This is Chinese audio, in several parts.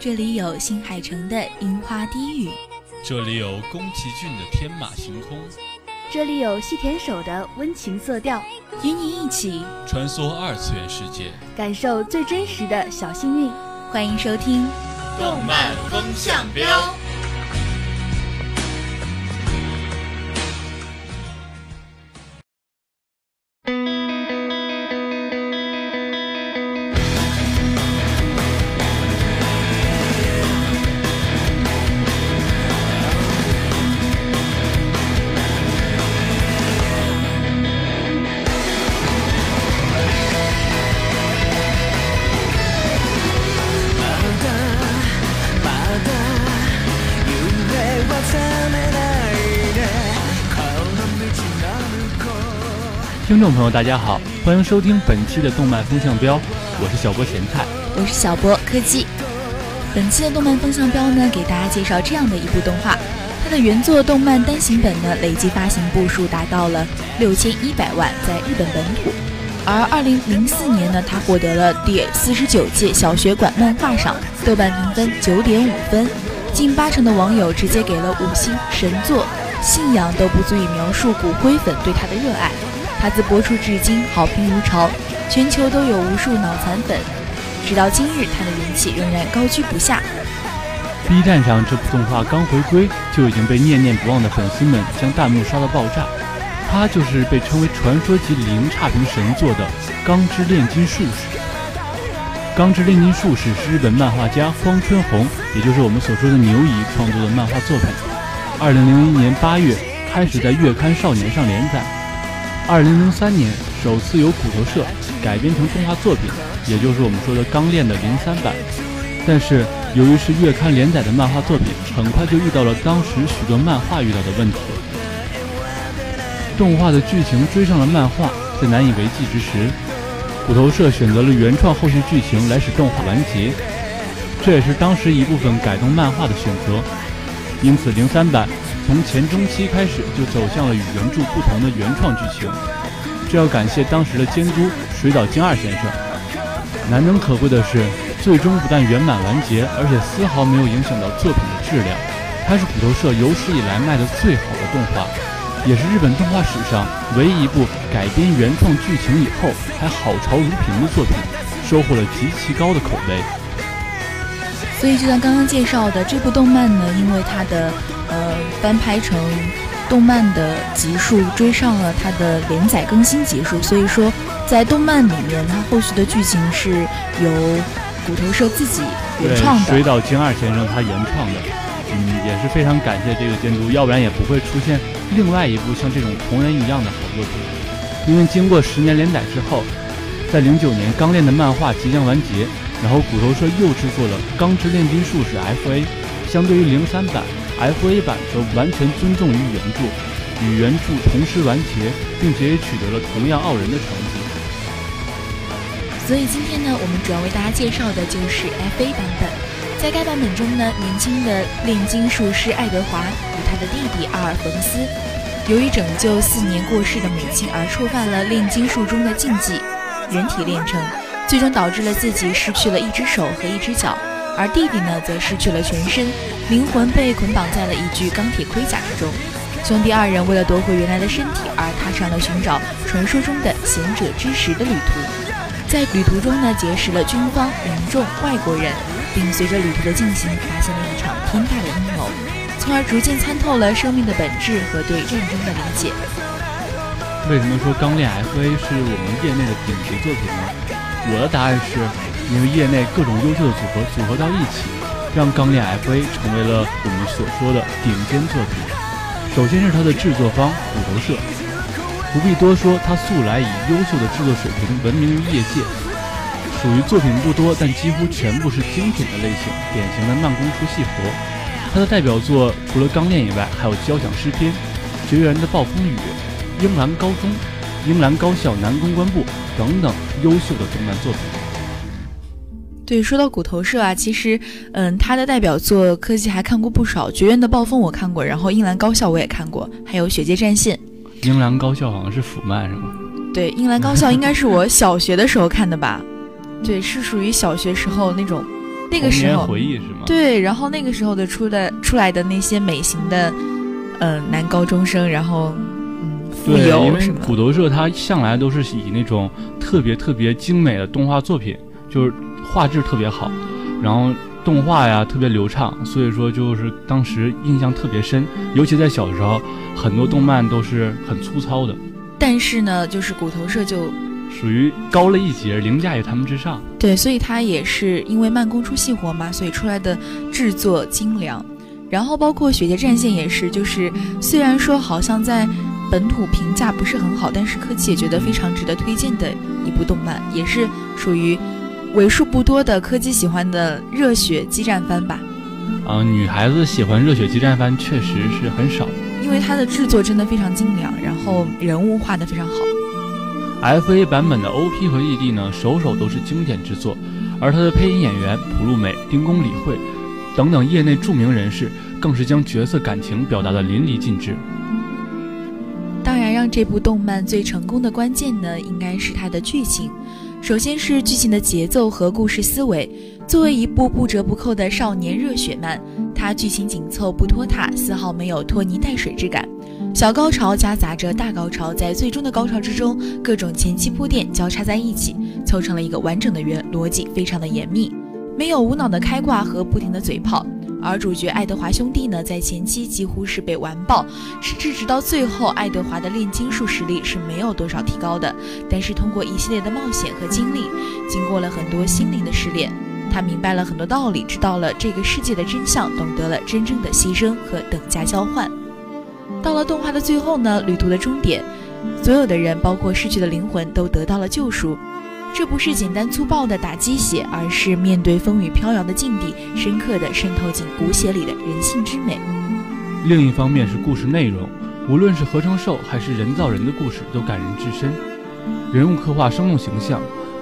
这里有新海诚的樱花低语，这里有宫崎骏的天马行空，这里有细田守的温情色调，与你一起穿梭二次元世界，感受最真实的小幸运。欢迎收听《动漫风向标》。听众朋友，大家好，欢迎收听本期的动漫风向标，我是小波咸菜，我是小波科技。本期的动漫风向标呢，给大家介绍这样的一部动画，它的原作动漫单行本呢，累计发行部数达到了六千一百万，在日本本土。而二零零四年呢，它获得了第四十九届小学馆漫画赏，豆瓣评分九点五分，近八成的网友直接给了五星神作，信仰都不足以描述骨灰粉对它的热爱。它自播出至今好评如潮，全球都有无数脑残粉。直到今日，它的人气仍然高居不下。B 站上这部动画刚回归，就已经被念念不忘的粉丝们将弹幕刷到爆炸。它就是被称为传说级零差评神作的《钢之炼金术士》。《钢之炼金术士》是日本漫画家荒川弘，也就是我们所说的牛姨创作的漫画作品。二零零一年八月开始在月刊少年上连载。二零零三年首次由骨头社改编成动画作品，也就是我们说的《钢炼》的零三版。但是由于是月刊连载的漫画作品，很快就遇到了当时许多漫画遇到的问题。动画的剧情追上了漫画，在难以为继之时，骨头社选择了原创后续剧情来使动画完结，这也是当时一部分改动漫画的选择。因此，零三版。从前中期开始就走向了与原著不同的原创剧情，这要感谢当时的监督水岛精二先生。难能可贵的是，最终不但圆满完结，而且丝毫没有影响到作品的质量。它是骨头社有史以来卖的最好的动画，也是日本动画史上唯一一部改编原创剧情以后还好潮如萍的作品，收获了极其高的口碑。所以，就像刚刚介绍的这部动漫呢，因为它的呃翻拍成动漫的集数追上了它的连载更新集数，所以说在动漫里面，它后续的剧情是由骨头社自己原创的。水岛精二先生他原创的，嗯，也是非常感谢这个监督，要不然也不会出现另外一部像这种同人一样的好作品。因为经过十年连载之后，在零九年《钢炼》的漫画即将完结。然后骨头社又制作了《钢之炼金术士》F.A，相对于零三版，F.A 版则完全尊重于原著，与原著同时完结，并且也取得了同样傲人的成绩。所以今天呢，我们主要为大家介绍的就是 F.A 版本。在该版本中呢，年轻的炼金术师爱德华与他的弟弟阿尔冯斯，由于拯救四年过世的母亲而触犯了炼金术中的禁忌——人体炼成。最终导致了自己失去了一只手和一只脚，而弟弟呢，则失去了全身，灵魂被捆绑在了一具钢铁盔甲之中。兄弟二人为了夺回原来的身体，而踏上了寻找传说中的贤者之石的旅途。在旅途中呢，结识了军方、民众、外国人，并随着旅途的进行，发现了一场天大的阴谋，从而逐渐参透了生命的本质和对战争的理解。为什么说《钢炼 F.A》是我们业内的顶级作品呢？我的答案是，因为业内各种优秀的组合组合到一起，让《钢炼 F.A.》成为了我们所说的顶尖作品。首先是它的制作方骨头社，不必多说，它素来以优秀的制作水平闻名于业界，属于作品不多但几乎全部是精品的类型，典型的慢工出细活。它的代表作除了《钢炼》以外，还有《交响诗篇》《绝缘的暴风雨》《樱兰高中》《樱兰高校男公关部》。等等优秀的动漫作品。对，说到骨头社啊，其实，嗯，他的代表作科技还看过不少，《绝缘的暴风》我看过，然后《樱兰高校》我也看过，还有《血界战线》。樱兰高校好像是腐漫是吗？对，樱兰高校应该是我小学的时候看的吧？对，是属于小学时候那种那个时候回忆是吗？对，然后那个时候的出的出来的那些美型的，嗯，男高中生，然后嗯，富有因为骨头社它向来都是以那种特别特别精美的动画作品，就是画质特别好，然后动画呀特别流畅，所以说就是当时印象特别深，尤其在小时候，很多动漫都是很粗糙的。但是呢，就是骨头社就属于高了一截，凌驾于他们之上。对，所以它也是因为慢工出细活嘛，所以出来的制作精良。然后包括《雪界战线》也是，就是虽然说好像在本土评价不是很好，但是科技也觉得非常值得推荐的一部动漫，也是属于为数不多的柯基喜欢的热血激战番吧。啊，女孩子喜欢热血激战番确实是很少。因为它的制作真的非常精良，然后人物画的非常好。F A 版本的 O P 和 E D 呢，首首都是经典之作，而它的配音演员朴路美、丁宫理惠等等业内著名人士，更是将角色感情表达的淋漓尽致。当然，让这部动漫最成功的关键呢，应该是它的剧情。首先是剧情的节奏和故事思维。作为一部不折不扣的少年热血漫，它剧情紧凑不拖沓，丝毫没有拖泥带水之感。小高潮夹杂着大高潮，在最终的高潮之中，各种前期铺垫交叉在一起，凑成了一个完整的圆，逻辑非常的严密，没有无脑的开挂和不停的嘴炮。而主角爱德华兄弟呢，在前期几乎是被完爆，甚至直到最后，爱德华的炼金术实力是没有多少提高的。但是通过一系列的冒险和经历，经过了很多心灵的试炼，他明白了很多道理，知道了这个世界的真相，懂得了真正的牺牲和等价交换。到了动画的最后呢，旅途的终点，所有的人，包括逝去的灵魂，都得到了救赎。这不是简单粗暴的打鸡血，而是面对风雨飘摇的境地，深刻的渗透进骨血里的人性之美。另一方面是故事内容，无论是合成兽还是人造人的故事，都感人至深，人物刻画生动形象。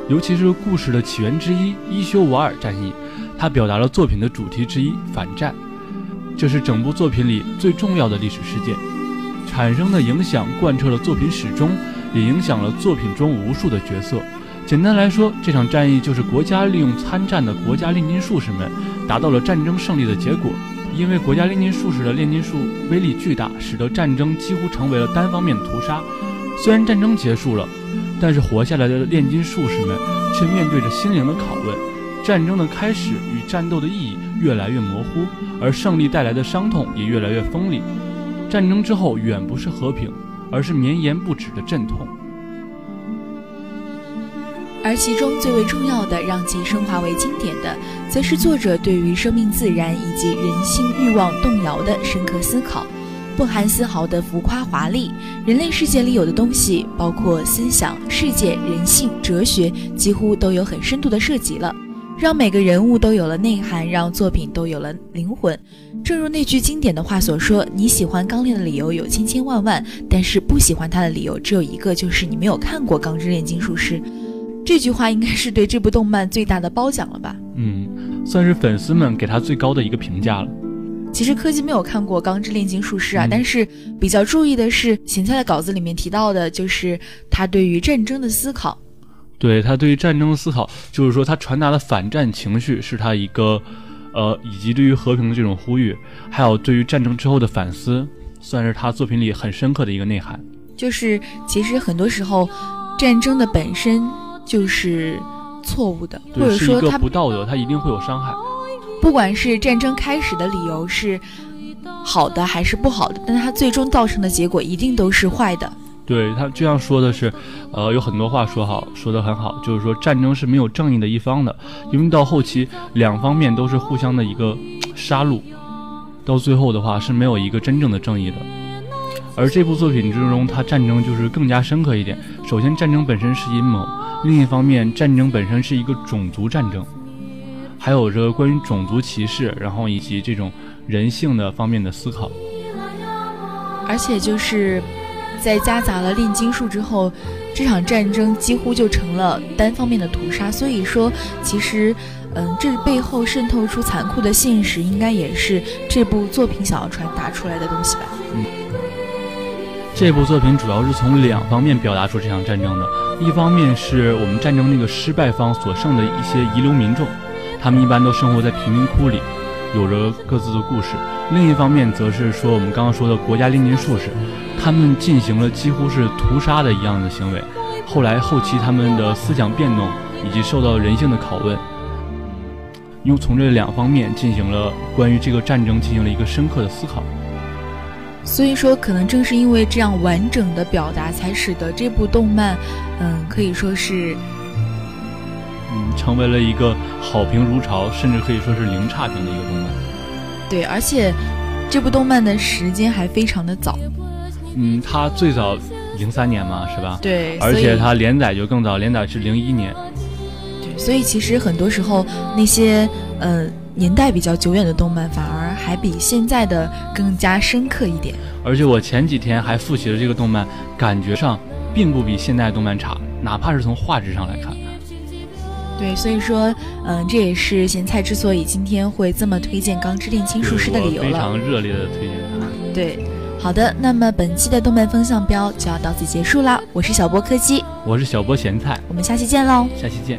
尤其是故事的起源之一伊修瓦尔战役，它表达了作品的主题之一反战，这是整部作品里最重要的历史事件，产生的影响贯彻了作品始终，也影响了作品中无数的角色。简单来说，这场战役就是国家利用参战的国家炼金术士们，达到了战争胜利的结果。因为国家炼金术士的炼金术威力巨大，使得战争几乎成为了单方面的屠杀。虽然战争结束了，但是活下来的炼金术士们却面对着心灵的拷问。战争的开始与战斗的意义越来越模糊，而胜利带来的伤痛也越来越锋利。战争之后远不是和平，而是绵延不止的阵痛。而其中最为重要的，让其升华为经典的，则是作者对于生命、自然以及人性欲望动摇的深刻思考，不含丝毫的浮夸华丽。人类世界里有的东西，包括思想、世界、人性、哲学，几乎都有很深度的涉及了，让每个人物都有了内涵，让作品都有了灵魂。正如那句经典的话所说：“你喜欢钢炼的理由有千千万万，但是不喜欢它的理由只有一个，就是你没有看过《钢之炼金术师》。”这句话应该是对这部动漫最大的褒奖了吧？嗯，算是粉丝们给他最高的一个评价了。其实柯基没有看过《钢之炼金术师》啊，但是比较注意的是，芹菜的稿子里面提到的，就是他对于战争的思考。对他对于战争的思考，就是说他传达的反战情绪是他一个，呃，以及对于和平的这种呼吁，还有对于战争之后的反思，算是他作品里很深刻的一个内涵。就是其实很多时候，战争的本身。就是错误的，或者说他不道德，他一定会有伤害。不管是战争开始的理由是好的还是不好的，但它最终造成的结果一定都是坏的。对他这样说的是，呃，有很多话说好，说的很好，就是说战争是没有正义的一方的，因为到后期两方面都是互相的一个杀戮，到最后的话是没有一个真正的正义的。而这部作品之中，它战争就是更加深刻一点。首先，战争本身是阴谋。另一方面，战争本身是一个种族战争，还有着关于种族歧视，然后以及这种人性的方面的思考。而且就是在夹杂了炼金术之后，这场战争几乎就成了单方面的屠杀。所以说，其实，嗯，这背后渗透出残酷的现实，应该也是这部作品想要传达出来的东西吧。嗯。这部作品主要是从两方面表达出这场战争的，一方面是我们战争那个失败方所剩的一些遗留民众，他们一般都生活在贫民窟里，有着各自的故事；另一方面则是说我们刚刚说的国家炼金术士，他们进行了几乎是屠杀的一样的行为，后来后期他们的思想变动以及受到人性的拷问，又从这两方面进行了关于这个战争进行了一个深刻的思考。所以说，可能正是因为这样完整的表达，才使得这部动漫，嗯，可以说是，嗯，成为了一个好评如潮，甚至可以说是零差评的一个动漫。对，而且这部动漫的时间还非常的早。嗯，它最早零三年嘛，是吧？对。而且它连载就更早，连载是零一年。对，所以其实很多时候那些，呃。年代比较久远的动漫，反而还比现在的更加深刻一点。而且我前几天还复习了这个动漫，感觉上并不比现代动漫差，哪怕是从画质上来看。对，所以说，嗯，这也是咸菜之所以今天会这么推荐《钢之炼金术师》的理由了。非常热烈的推荐它。对，好的，那么本期的动漫风向标就要到此结束啦。我是小波柯基，我是小波咸菜，我们下期见喽。下期见。